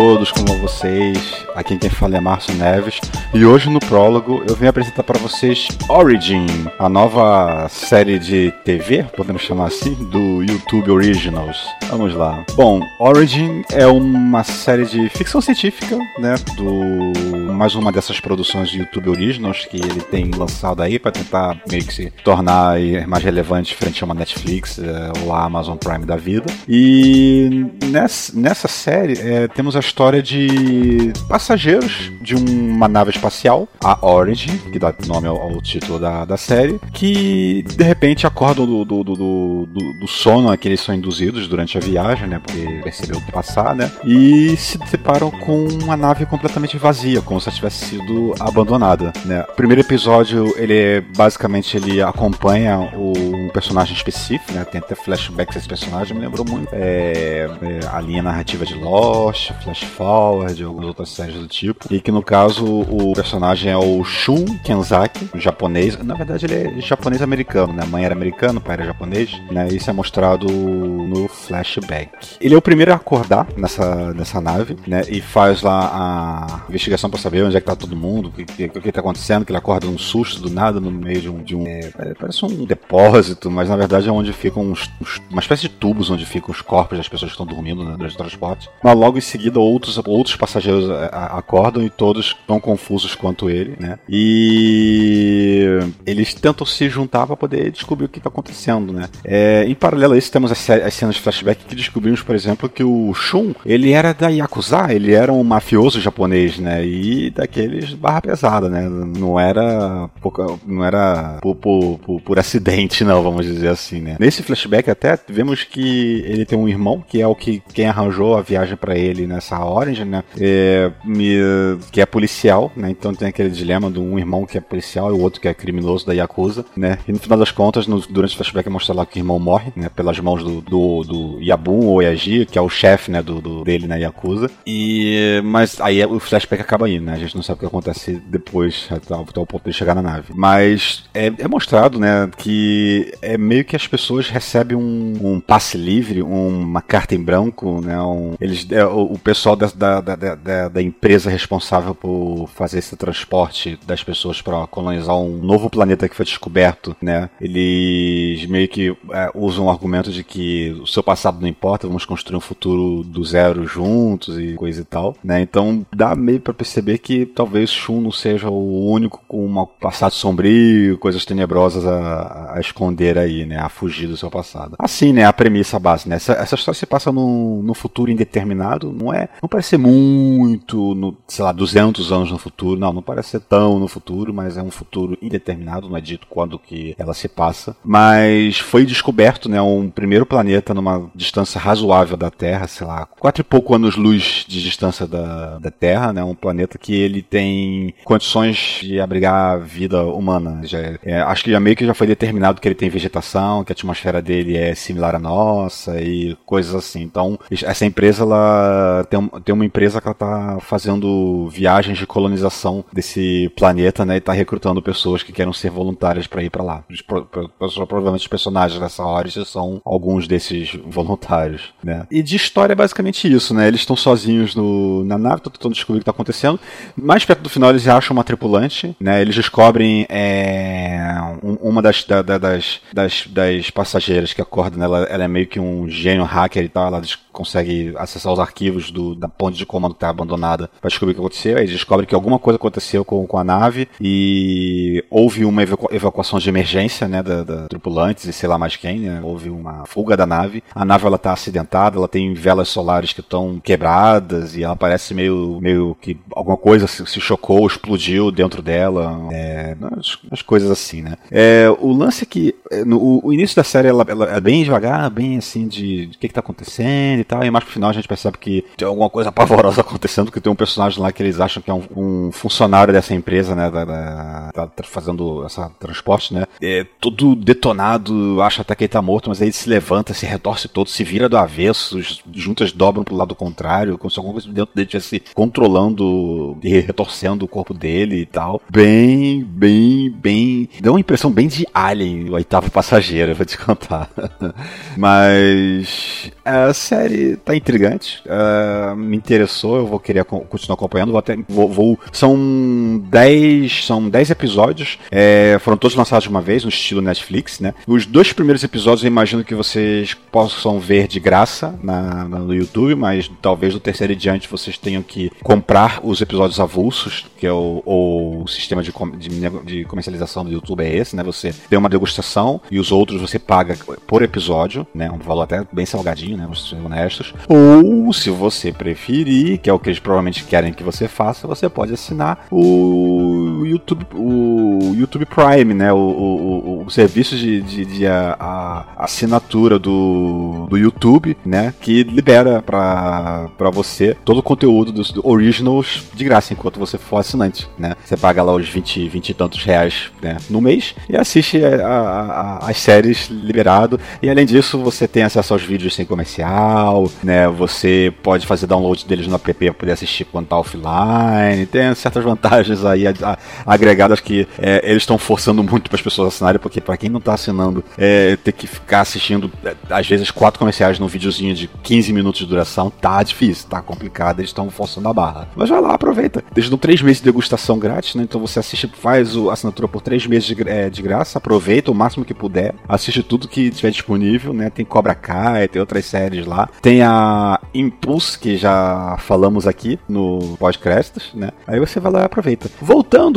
Todos, como vocês? Aqui quem fala é Márcio Neves e hoje no prólogo eu vim apresentar para vocês Origin, a nova série de TV, podemos chamar assim, do YouTube Originals. Vamos lá. Bom, Origin é uma série de ficção científica, né, do mais uma dessas produções de YouTube Originals que ele tem lançado aí para tentar meio que se tornar mais relevante frente a uma Netflix eh, ou a Amazon Prime da vida. E nessa, nessa série é, temos a história de passageiros de uma nave espacial, a Origin, que dá nome ao, ao título da, da série, que de repente acordam do, do, do, do, do sono a que eles são induzidos durante a viagem, né? Porque percebeu passar, né? E se deparam com uma nave completamente vazia, como se tivesse sido abandonada, né? O primeiro episódio, ele é, basicamente ele acompanha o, um personagem específico, né? Tem até flashbacks desse personagem, me lembrou muito é, é, a linha narrativa de Lost, Flash Forward, algumas outras séries do tipo. E que no caso o personagem é o Shun Kenzaki, japonês. Na verdade ele é japonês americano, né? A mãe era americana, o pai era japonês, né? Isso é mostrado no flashback. Ele é o primeiro a acordar nessa, nessa nave, né? E faz lá a investigação para saber onde é que tá todo mundo, o que, que, que tá acontecendo, que ele acorda num susto do nada no meio de um. De um é, parece um depósito, mas na verdade é onde ficam uns, uns, uma espécie de tubos onde ficam os corpos das pessoas que estão dormindo né, durante o transporte. Mas logo em seguida outros, outros passageiros acordam e todos estão confusos quanto ele, né? E eles tentam se juntar para poder descobrir o que está acontecendo, né? É, em paralelo a isso, temos as, as, cenas de flashback que descobrimos, por exemplo, que o Shun, ele era da Yakuza, ele era um mafioso japonês, né? E daqueles barra pesada, né? Não era não era por, por, por, por acidente, não, vamos dizer assim, né? Nesse flashback até vemos que ele tem um irmão que é o que quem arranjou a viagem para ele nessa Orange, né? É, me, que é policial, né? Então tem aquele dilema de um irmão que é policial e o outro que é criminoso da Yakuza, né? E no final das contas, no, durante o flashback mostra lá que o irmão morre, né? Pelas mãos do, do, do Yabun ou Yaji, que é o chefe, né? Do, do, dele na Yakuza. E, mas aí o flashback acaba aí, né? A gente não sabe o que acontece depois, até, até o ponto de chegar na nave. Mas é, é mostrado, né? Que é meio que as pessoas recebem um, um passe livre, uma carta em branco, né? Um, eles, é, o, pessoal da, da, da, da, empresa responsável por fazer esse transporte das pessoas para colonizar um novo planeta que foi descoberto, né? Eles meio que é, usam o argumento de que o seu passado não importa, vamos construir um futuro do zero juntos e coisa e tal, né? Então dá meio para perceber que talvez Shun não seja o único com um passado sombrio, coisas tenebrosas a, a, esconder aí, né? A fugir do seu passado. Assim, né? A premissa base, né? Essa, essa história se passa no, no futuro indeterminado, não é, não parece ser muito, no, sei lá, 200 anos no futuro, não, não parece ser tão no futuro, mas é um futuro indeterminado, não é dito quando que ela se passa, mas foi descoberto, né, um primeiro planeta numa distância razoável da Terra, sei lá, quatro e pouco anos-luz de distância da, da Terra, né, um planeta que ele tem condições de abrigar vida humana, já é, é, acho que já meio que já foi determinado que ele tem vegetação, que a atmosfera dele é similar à nossa e coisas assim, então essa empresa ela tem, tem uma empresa que ela tá fazendo viagens de colonização desse planeta, né? E tá recrutando pessoas que querem ser voluntárias para ir para lá. Provavelmente os personagens dessa Origin são alguns desses voluntários, né? E de história é basicamente isso, né? Eles estão sozinhos no, na nave, tentando descobrir o que tá acontecendo. Mais perto do final eles acham uma tripulante, né? Eles descobrem é, uma das, da, das, das, das passageiras que acorda, né? Ela, ela é meio que um gênio hacker e tal, ela consegue acessar os arquivos do, da ponte de comando que tá abandonada para descobrir o que aconteceu. Aí eles descobrem que alguma coisa aconteceu com, com a nave e houve uma evacuação de emergência, né, da, da tripulantes e sei lá mais quem, né? Houve uma fuga da nave nave. A nave ela tá acidentada, ela tem velas solares que estão quebradas e ela parece meio, meio que alguma coisa se, chocou, explodiu dentro dela. É, as, as, coisas assim, né? É, o lance é que é, no, o início da série ela, ela é bem devagar, bem assim de o que, que tá acontecendo e tal, e mais pro final a gente percebe que tem alguma coisa pavorosa acontecendo, que tem um personagem lá que eles acham que é um, um funcionário dessa empresa, né? Da, da, tá fazendo essa transporte, né? É todo detonado, acha até que ele tá morto, mas aí ele se levanta, se retorce todo, se vira do avesso, os juntas dobram pro lado contrário, como se alguma coisa dentro dele estivesse controlando e retorcendo o corpo dele e tal. Bem, bem, bem. Deu uma impressão bem de Alien, o oitavo passageiro, vou te contar. mas a série tá intrigante, uh, me interessou, eu vou querer continuar acompanhando, vou até. Vou, vou são 10 são 10 episódios, é, foram todos lançados de uma vez, no estilo Netflix, né? Os dois primeiros episódios eu imagino que vocês possam ver de graça na, na, no YouTube, mas talvez do terceiro e diante vocês tenham que comprar os episódios avulsos, que é o, o sistema de, de, de, comercialização do YouTube é esse, né? Você tem uma degustação e os outros você paga por episódio, né? Um valor até bem salgadinho, né? Vamos ser honestos. Ou, se você preferir, que é o que eles provavelmente querem que você faça, você pode assinar o YouTube, o YouTube Prime, né? O, o, o serviço de, de, de a, a, assinatura do, do YouTube, né? Que libera para você todo o conteúdo dos do originals de graça enquanto você for assinante, né? Você paga lá os 20, 20 e tantos reais né, no mês e assiste a, a, as séries liberado. E além disso, você tem acesso aos vídeos sem comercial, né? Você pode fazer download deles no app para poder assistir quando tá offline. Tem certas vantagens aí agregadas que é, eles estão forçando muito para as pessoas assinarem, porque para quem não tá assinando, é, ter que ficar assistindo, é, às vezes, quatro comerciais num videozinho de 15 minutos de duração, tá difícil, tá complicado, eles estão forçando a barra. Mas vai lá, aproveita. Eles dão três meses de degustação grátis, né? Então você assiste, faz a assinatura por três meses de, é, de graça, aproveita o máximo que puder, assiste tudo que tiver disponível, né? Tem Cobra Kai, tem outras séries lá. Tem a Impulse, que já falamos aqui no podcast, né? Aí você vai lá e aproveita.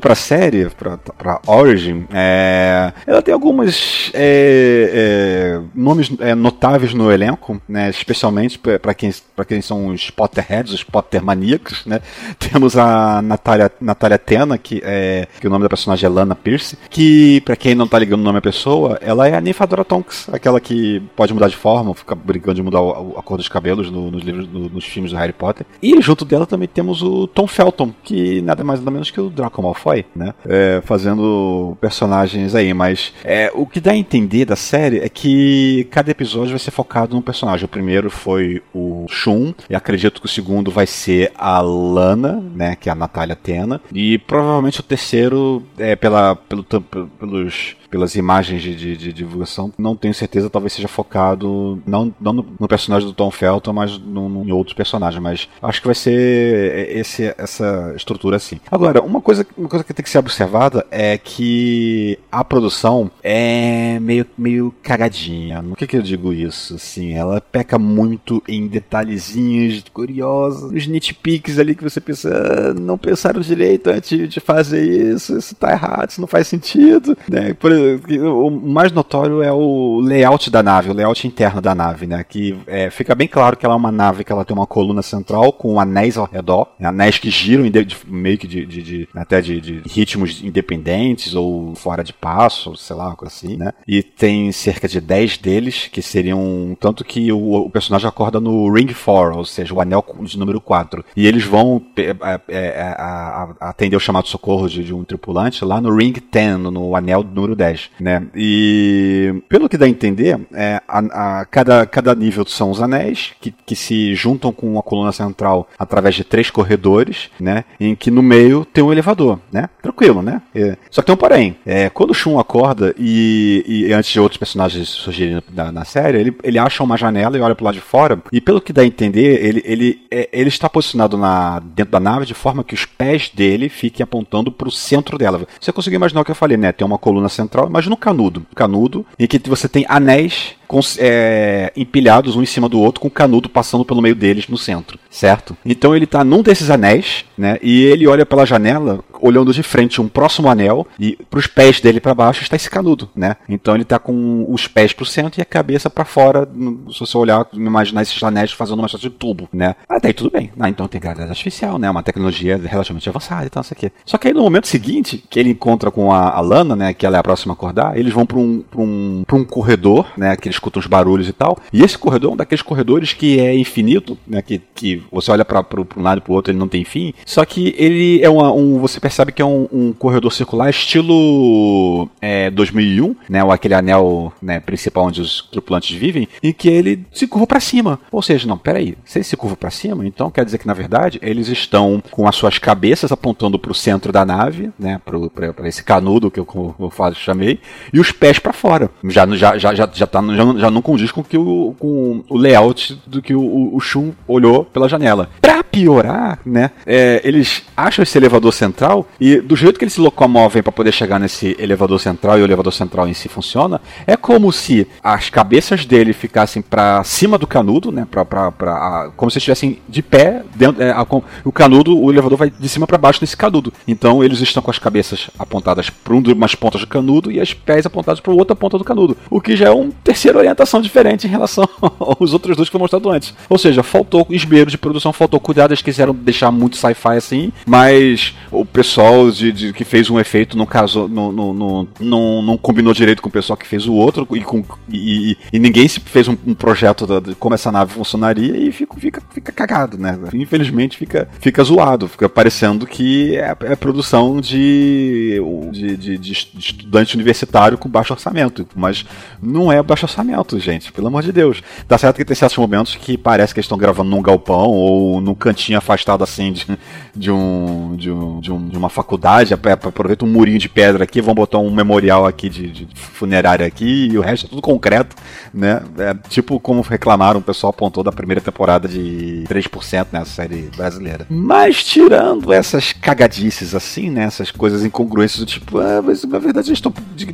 Voltando pra série, pra, pra Origin, é, ela tem algumas é, é, nomes é, notáveis no elenco, né? Especialmente para quem, quem são os Potterheads, os Pottermaníacos, né? Temos a Natália, Natália Tena, que, é, que o nome da personagem é Lana Pierce, que, para quem não tá ligando o nome da pessoa, ela é a Nymphadora Tonks, aquela que pode mudar de forma, fica brincando de mudar a cor dos cabelos no, nos livros, no, nos filmes do Harry Potter. E junto dela também temos o Tom Felton, que nada mais nada menos que o Draco Malfoy, né? É, fazendo personagens aí, mas é, o que dá a entender da série é que cada episódio vai ser focado num personagem. O primeiro foi o Shun, e acredito que o segundo vai ser a Lana, né? Que é a Natália Tena. E provavelmente o terceiro é pela, pelo, pelos pelas imagens de, de, de, divulgação, não tenho certeza, talvez seja focado não, não no, no personagem do Tom Felton, mas no, no, em outros personagens. Mas acho que vai ser esse, essa estrutura assim. Agora, uma coisa, uma coisa que tem que ser observada é que a produção é meio, meio cagadinha. No que, que eu digo isso? Assim, ela peca muito em detalhezinhos curiosos, nos nitpicks ali que você pensa, ah, não pensaram direito antes de fazer isso, isso tá errado, isso não faz sentido. Né? Por, o mais notório é o layout da nave, o layout interno da nave, né? Que é, fica bem claro que ela é uma nave que ela tem uma coluna central com anéis ao redor, né? anéis que giram de, de, meio que de, de até de, ritmos independentes ou fora de passo, sei lá, uma coisa assim, né? E tem cerca de 10 deles que seriam tanto que o, o personagem acorda no Ring 4, ou seja, o anel de número 4. E eles vão é, é, é, a, a, atender o chamado socorro de, de um tripulante lá no Ring 10, no anel número 10 né? E pelo que dá a entender, é, a, a, cada, cada nível são os anéis que, que se juntam com uma coluna central através de três corredores, né? Em que no meio tem um elevador, né? Tranquilo, né? É, só que tem um porém. É, quando o Shun acorda e, e antes de outros personagens surgirem na, na, série, ele, ele acha uma janela e olha pro lado de fora. E pelo que dá a entender, ele, ele, é, ele está posicionado na, dentro da nave de forma que os pés dele fiquem apontando para o centro dela. Você conseguiu imaginar o que eu falei, né? Tem uma coluna central imagina um canudo. Um canudo em que você tem anéis é, empilhados um em cima do outro, com o canudo passando pelo meio deles no centro, certo? Então ele tá num desses anéis, né? E ele olha pela janela, olhando de frente um próximo anel, e pros pés dele para baixo está esse canudo, né? Então ele tá com os pés pro centro e a cabeça para fora, se você olhar, imaginar esses anéis fazendo uma espécie de tubo, né? Até aí tudo bem. Ah, então tem gravidade artificial, né? Uma tecnologia relativamente avançada e tal, isso aqui. Só que aí no momento seguinte, que ele encontra com a, a Lana, né? Que ela é a próxima a acordar, eles vão pra um, pra um, pra um corredor, né? Que eles escutam os barulhos e tal. E esse corredor é um daqueles corredores que é infinito, né? Que, que você olha para um lado e pro outro, ele não tem fim. Só que ele é uma, um. Você percebe que é um, um corredor circular estilo é, 2001, né? Ou aquele anel né, principal onde os tripulantes vivem, e que ele se curva para cima. Ou seja, não, peraí, se ele se curva para cima, então quer dizer que na verdade eles estão com as suas cabeças apontando para o centro da nave, né? Para esse canudo que eu, como eu chamei, e os pés para fora. Já, já, já, já, já, tá, já não condiz com, que o, com o layout do que o, o Shun olhou pela janela. Pra piorar, né? É, eles acham esse elevador central e do jeito que eles se locomovem para poder chegar nesse elevador central e o elevador central em si funciona, é como se as cabeças dele ficassem para cima do canudo, né? Pra, pra, pra, como se estivessem de pé dentro. É, a, o canudo, o elevador vai de cima para baixo nesse canudo. Então eles estão com as cabeças apontadas para um umas pontas do canudo e as pés apontados para outra ponta do canudo. O que já é uma terceira orientação diferente em relação aos outros dois que foi mostrado antes. Ou seja, faltou esmero de produção, faltou cuidado, eles quiseram deixar muito sci-fi assim, mas o pessoal de, de, que fez um efeito não casou, não, não, combinou direito com o pessoal que fez o outro e, com, e, e ninguém se fez um, um projeto de como essa nave funcionaria e fica, fica, fica cagado, né? Infelizmente fica, fica zoado, fica parecendo que é, é produção de, de, de, de estudante universitário com baixo orçamento, mas não é baixo orçamento, gente, pelo amor de Deus. Tá certo que tem certos momentos que parece que eles estão gravando num galpão ou num cantinho afastado assim de, de, um, de, um, de, um, de uma faculdade, aproveita um murinho de pedra aqui, vão botar um memorial aqui de, de funerária aqui e o resto é tudo concreto, né? É tipo como reclamaram, o pessoal apontou da primeira temporada de 3% nessa série brasileira. Mas tirando essas cagadices assim, né? Essas coisas incongruências tipo, ah, mas na verdade eles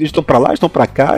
estão pra lá, estão pra cá.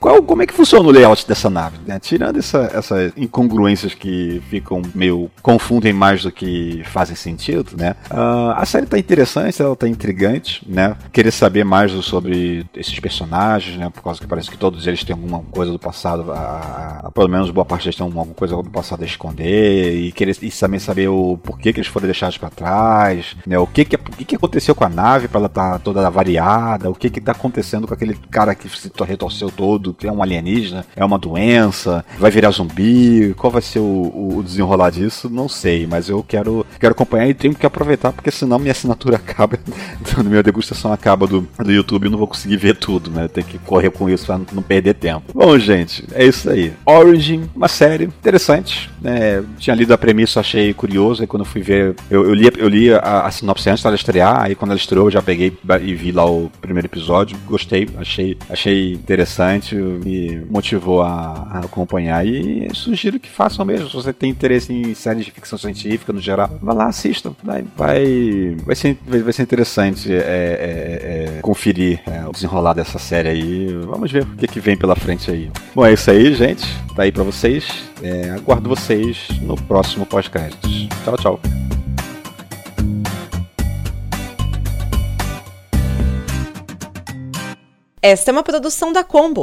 Qual, como é que funciona o layout dessa nave? Né? Tirando essa, essas incongruências que ficam meio confundem mais do que fazem sentido, né? Uh, a série tá interessante, ela tá intrigante, né? Querer saber mais sobre esses personagens, né? Por causa que parece que todos eles têm alguma coisa do passado, a, a, pelo menos boa parte deles tem alguma coisa do passado a esconder e querer e também saber o porquê que eles foram deixados para trás, né? O que que, o que que aconteceu com a nave para ela estar tá toda variada, o que que tá acontecendo com aquele cara que se retorceu todo, que é um alienígena, é uma doença, vai virar zumbi, qual vai ser o, o desenrolar disso? Não sei, mas eu quero, quero acompanhar e tenho que aproveitar, porque senão minha assinatura acaba, minha degustação acaba do, do YouTube e não vou conseguir ver tudo, né? Tem que correr com isso pra não perder tempo. Bom, gente, é isso aí. Origin, uma série interessante, né? Tinha lido a premissa, achei curioso, aí quando eu fui ver, eu, eu li, eu li a, a sinopse antes dela estrear, aí quando ela estreou eu já peguei e vi lá o primeiro episódio, gostei, achei, achei interessante, me motivou a, a acompanhar e sugiro que façam mesmo, se você tem interesse em séries de ficção científica no geral, vá lá, assistam, vai, vai, vai, ser, vai, ser interessante é, é, é, conferir é, o desenrolar dessa série aí, vamos ver o que, que vem pela frente aí. Bom, é isso aí, gente, tá aí pra vocês, é, aguardo vocês no próximo pós-créditos. Tchau, tchau. Esta é uma produção da Combo.